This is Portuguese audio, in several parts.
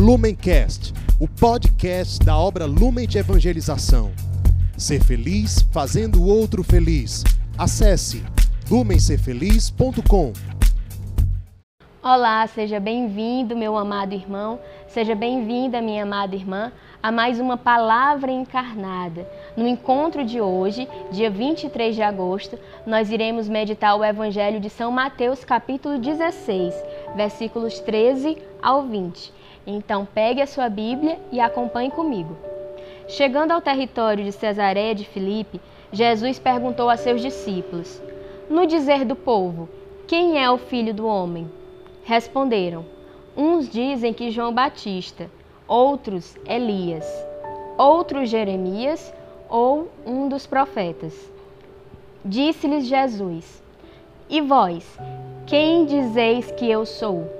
Lumencast, o podcast da obra Lumen de Evangelização. Ser feliz fazendo o outro feliz. Acesse lumencerfeliz.com. Olá, seja bem-vindo, meu amado irmão, seja bem-vinda, minha amada irmã, a mais uma palavra encarnada. No encontro de hoje, dia 23 de agosto, nós iremos meditar o Evangelho de São Mateus, capítulo 16, versículos 13 ao 20. Então, pegue a sua Bíblia e acompanhe comigo. Chegando ao território de Cesareia de Filipe, Jesus perguntou a seus discípulos: No dizer do povo, quem é o filho do homem? Responderam: Uns dizem que João Batista, outros Elias, outros Jeremias ou um dos profetas. Disse-lhes Jesus: E vós, quem dizeis que eu sou?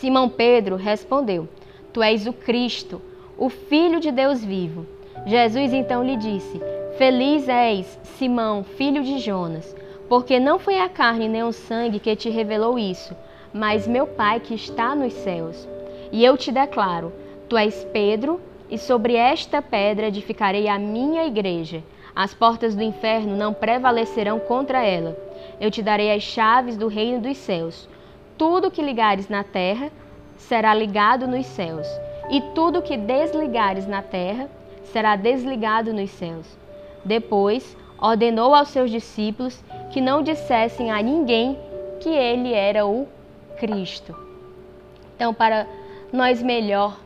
Simão Pedro respondeu: Tu és o Cristo, o Filho de Deus vivo. Jesus então lhe disse: Feliz és, Simão, filho de Jonas, porque não foi a carne nem o sangue que te revelou isso mas meu Pai que está nos céus. E eu te declaro: tu és Pedro, e sobre esta pedra edificarei a minha igreja. As portas do inferno não prevalecerão contra ela. Eu te darei as chaves do reino dos céus. Tudo que ligares na terra será ligado nos céus, e tudo que desligares na terra será desligado nos céus. Depois, ordenou aos seus discípulos que não dissessem a ninguém que ele era o Cristo. Então, para nós melhor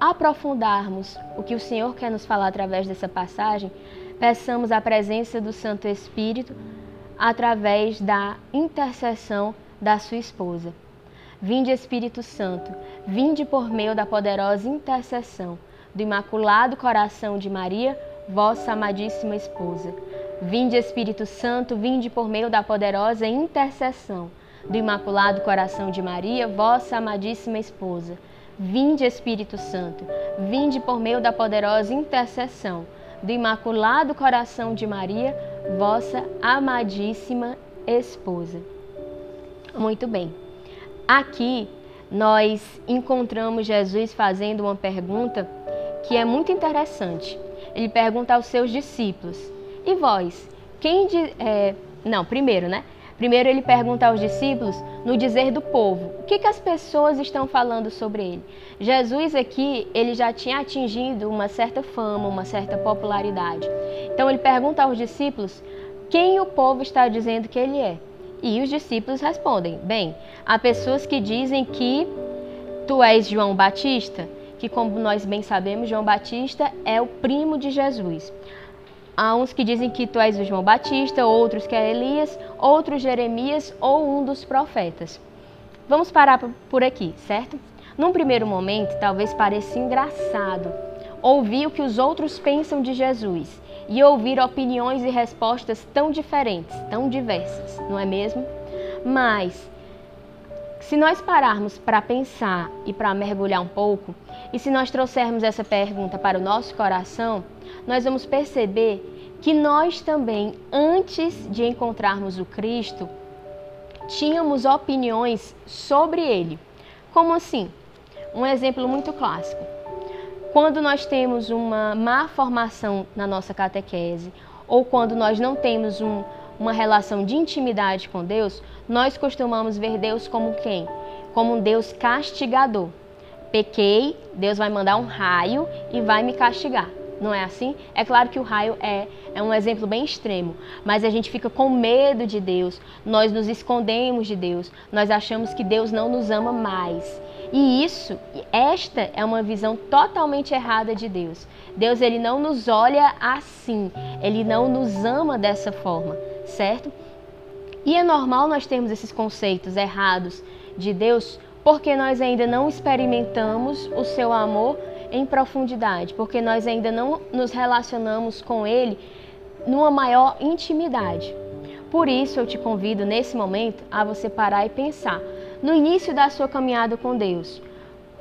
aprofundarmos o que o Senhor quer nos falar através dessa passagem, peçamos a presença do Santo Espírito através da intercessão da sua esposa. Vinde Espírito Santo, vinde por meio da poderosa intercessão do Imaculado Coração de Maria, vossa amadíssima esposa. Vinde Espírito Santo, vinde por meio da poderosa intercessão do Imaculado Coração de Maria, vossa amadíssima esposa. Vinde, Espírito Santo, vinde por meio da poderosa intercessão do Imaculado Coração de Maria, vossa amadíssima esposa. Muito bem. Aqui nós encontramos Jesus fazendo uma pergunta que é muito interessante. Ele pergunta aos seus discípulos: E vós? Quem de, é, não, primeiro, né? Primeiro ele pergunta aos discípulos no dizer do povo, o que, que as pessoas estão falando sobre ele. Jesus aqui, ele já tinha atingido uma certa fama, uma certa popularidade. Então ele pergunta aos discípulos quem o povo está dizendo que ele é. E os discípulos respondem: Bem, há pessoas que dizem que tu és João Batista, que como nós bem sabemos, João Batista é o primo de Jesus. Há uns que dizem que tu és o João Batista, outros que é Elias, outros Jeremias ou um dos profetas. Vamos parar por aqui, certo? Num primeiro momento, talvez pareça engraçado ouvir o que os outros pensam de Jesus e ouvir opiniões e respostas tão diferentes, tão diversas, não é mesmo? Mas se nós pararmos para pensar e para mergulhar um pouco, e se nós trouxermos essa pergunta para o nosso coração, nós vamos perceber que nós também, antes de encontrarmos o Cristo, tínhamos opiniões sobre ele. Como assim? Um exemplo muito clássico. Quando nós temos uma má formação na nossa catequese, ou quando nós não temos um, uma relação de intimidade com Deus, nós costumamos ver Deus como quem? Como um Deus castigador. Pequei, Deus vai mandar um raio e vai me castigar não é assim? É claro que o raio é, é um exemplo bem extremo, mas a gente fica com medo de Deus, nós nos escondemos de Deus, nós achamos que Deus não nos ama mais. E isso, esta é uma visão totalmente errada de Deus. Deus ele não nos olha assim, ele não nos ama dessa forma, certo? E é normal nós termos esses conceitos errados de Deus porque nós ainda não experimentamos o seu amor em profundidade, porque nós ainda não nos relacionamos com Ele numa maior intimidade. Por isso eu te convido nesse momento a você parar e pensar no início da sua caminhada com Deus.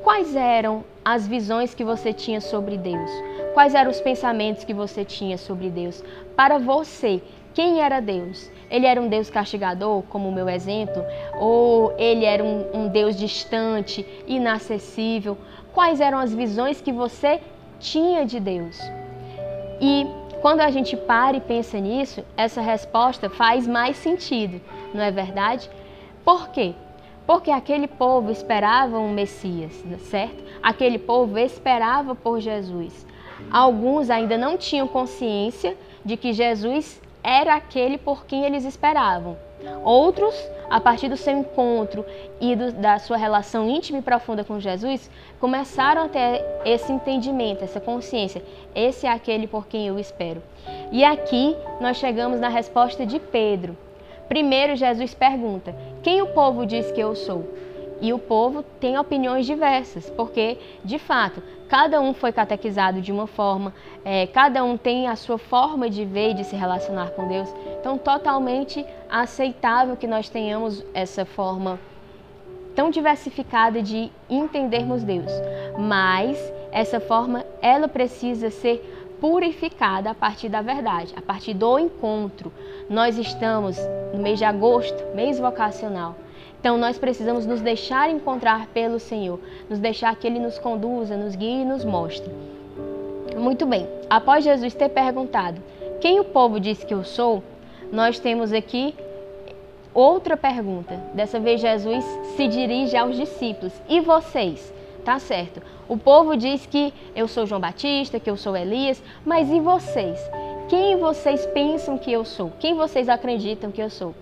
Quais eram as visões que você tinha sobre Deus? Quais eram os pensamentos que você tinha sobre Deus? Para você, quem era Deus? Ele era um Deus castigador, como o meu exemplo? Ou ele era um, um Deus distante, inacessível? Quais eram as visões que você tinha de Deus? E quando a gente para e pensa nisso, essa resposta faz mais sentido, não é verdade? Por quê? Porque aquele povo esperava um Messias, certo? Aquele povo esperava por Jesus. Alguns ainda não tinham consciência de que Jesus era aquele por quem eles esperavam. Outros, a partir do seu encontro e do, da sua relação íntima e profunda com Jesus, começaram a ter esse entendimento, essa consciência. Esse é aquele por quem eu espero. E aqui nós chegamos na resposta de Pedro. Primeiro, Jesus pergunta: Quem o povo diz que eu sou? E o povo tem opiniões diversas, porque, de fato, cada um foi catequizado de uma forma, é, cada um tem a sua forma de ver e de se relacionar com Deus. Então, totalmente aceitável que nós tenhamos essa forma tão diversificada de entendermos Deus. Mas essa forma, ela precisa ser purificada a partir da verdade, a partir do encontro. Nós estamos no mês de agosto, mês vocacional. Então nós precisamos nos deixar encontrar pelo Senhor, nos deixar que Ele nos conduza, nos guie e nos mostre. Muito bem, após Jesus ter perguntado quem o povo diz que eu sou, nós temos aqui outra pergunta. Dessa vez Jesus se dirige aos discípulos. E vocês? Tá certo. O povo diz que eu sou João Batista, que eu sou Elias, mas e vocês? Quem vocês pensam que eu sou? Quem vocês acreditam que eu sou?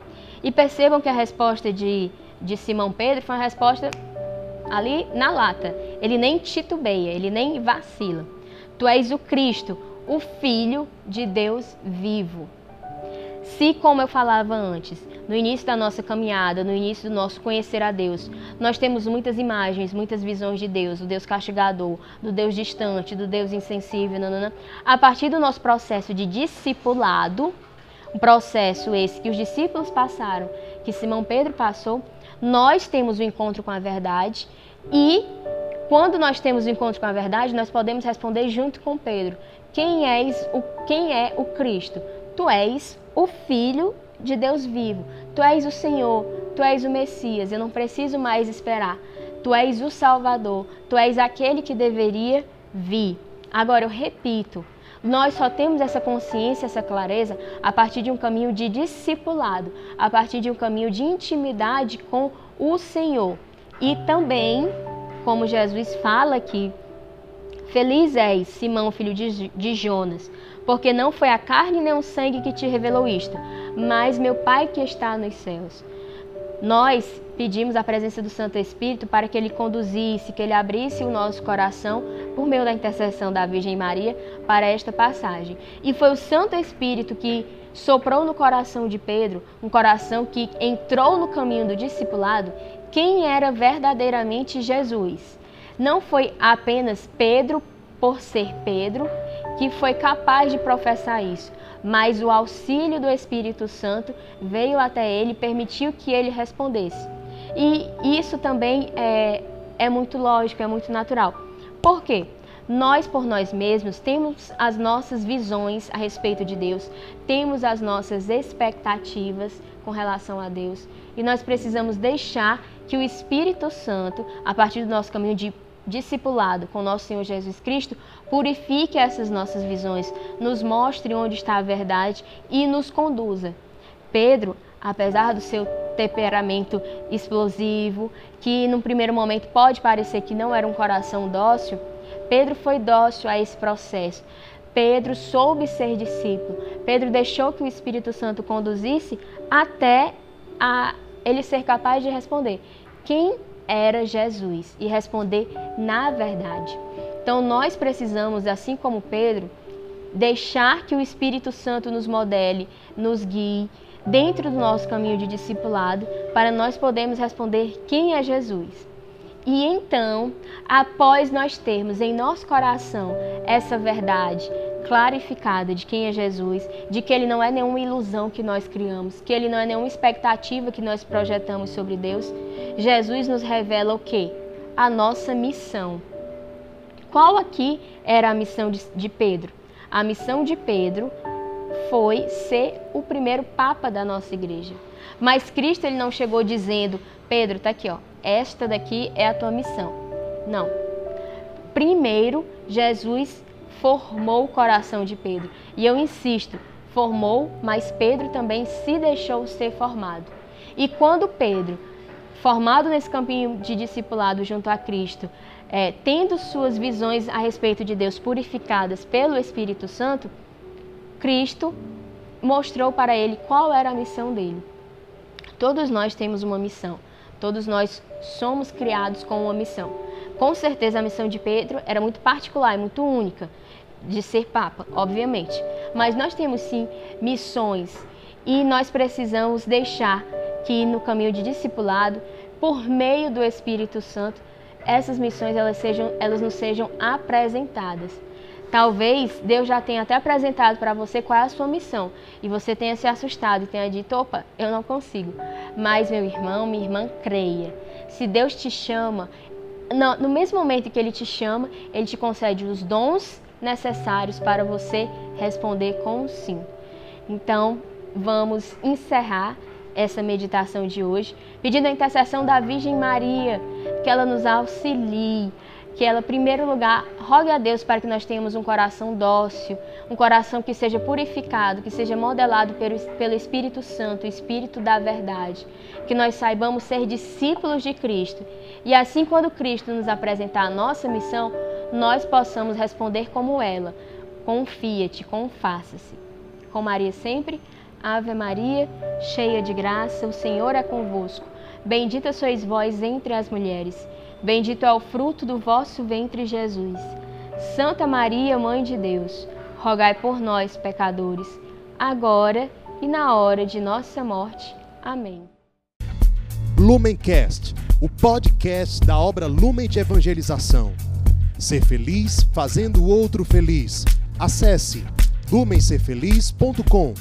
E percebam que a resposta de de Simão Pedro foi uma resposta ali na lata. Ele nem titubeia, ele nem vacila. Tu és o Cristo, o Filho de Deus vivo. Se, como eu falava antes, no início da nossa caminhada, no início do nosso conhecer a Deus, nós temos muitas imagens, muitas visões de Deus, do Deus castigador, do Deus distante, do Deus insensível, nanana. a partir do nosso processo de discipulado, um processo esse que os discípulos passaram, que Simão Pedro passou, nós temos o encontro com a verdade e quando nós temos o encontro com a verdade, nós podemos responder junto com Pedro: Quem és o quem é o Cristo? Tu és o filho de Deus vivo. Tu és o Senhor, tu és o Messias. Eu não preciso mais esperar. Tu és o Salvador, tu és aquele que deveria vir. Agora eu repito, nós só temos essa consciência, essa clareza a partir de um caminho de discipulado, a partir de um caminho de intimidade com o Senhor. E também, como Jesus fala aqui, Feliz és, Simão, filho de, Jonas, porque não foi a carne nem o sangue que te revelou isto, mas meu Pai que está nos céus. Nós pedimos a presença do Santo Espírito para que ele conduzisse, que ele abrisse o nosso coração por meio da intercessão da Virgem Maria para esta passagem. E foi o Santo Espírito que soprou no coração de Pedro, um coração que entrou no caminho do discipulado, quem era verdadeiramente Jesus. Não foi apenas Pedro, por ser Pedro, que foi capaz de professar isso, mas o auxílio do Espírito Santo veio até ele e permitiu que ele respondesse. E isso também é, é muito lógico, é muito natural. Por quê? Nós, por nós mesmos, temos as nossas visões a respeito de Deus, temos as nossas expectativas com relação a Deus e nós precisamos deixar que o Espírito Santo, a partir do nosso caminho de discipulado com nosso Senhor Jesus Cristo, purifique essas nossas visões, nos mostre onde está a verdade e nos conduza. Pedro, apesar do seu temperamento explosivo, que num primeiro momento pode parecer que não era um coração dócil, Pedro foi dócil a esse processo. Pedro soube ser discípulo. Pedro deixou que o Espírito Santo conduzisse até a ele ser capaz de responder quem era Jesus e responder na verdade. Então nós precisamos, assim como Pedro, deixar que o Espírito Santo nos modele, nos guie, dentro do nosso caminho de discipulado para nós podermos responder quem é Jesus. E então, após nós termos em nosso coração essa verdade clarificada de quem é Jesus, de que ele não é nenhuma ilusão que nós criamos, que ele não é nenhuma expectativa que nós projetamos sobre Deus, Jesus nos revela o que? A nossa missão. Qual aqui era a missão de, Pedro? A missão de Pedro foi ser o primeiro papa da nossa igreja. Mas Cristo ele não chegou dizendo: "Pedro, tá aqui, ó. Esta daqui é a tua missão". Não. Primeiro, Jesus formou o coração de Pedro. E eu insisto, formou, mas Pedro também se deixou ser formado. E quando Pedro, formado nesse caminho de discipulado junto a Cristo, é, tendo suas visões a respeito de Deus purificadas pelo Espírito Santo, Cristo mostrou para ele qual era a missão dele. Todos nós temos uma missão, todos nós somos criados com uma missão. Com certeza a missão de Pedro era muito particular e muito única, de ser papa, obviamente. Mas nós temos sim missões e nós precisamos deixar que no caminho de discipulado, por meio do Espírito Santo, essas missões elas, sejam, elas nos sejam apresentadas. Talvez Deus já tenha até apresentado para você qual é a sua missão e você tenha se assustado e tenha dito: opa, eu não consigo. Mas, meu irmão, minha irmã, creia. Se Deus te chama, no mesmo momento que Ele te chama, Ele te concede os dons necessários para você responder com sim. Então, vamos encerrar essa meditação de hoje, pedindo a intercessão da Virgem Maria, que ela nos auxilie, que ela, em primeiro lugar, rogue a Deus para que nós tenhamos um coração dócil, um coração que seja purificado, que seja modelado pelo, Espírito Santo, o Espírito da verdade, que nós saibamos ser discípulos de Cristo. E assim, quando Cristo nos apresentar a nossa missão, nós possamos responder como ela: confia-te, confaça-se. Com Maria sempre, Ave Maria, cheia de graça, o Senhor é convosco. Bendita sois vós entre as mulheres. Bendito é o fruto do vosso ventre, Jesus. Santa Maria, Mãe de Deus, rogai por nós, pecadores, agora e na hora de nossa morte. Amém. Lumencast, o podcast da obra Lumen de Evangelização. Ser feliz fazendo o outro feliz. Acesse lumencerfeliz.com.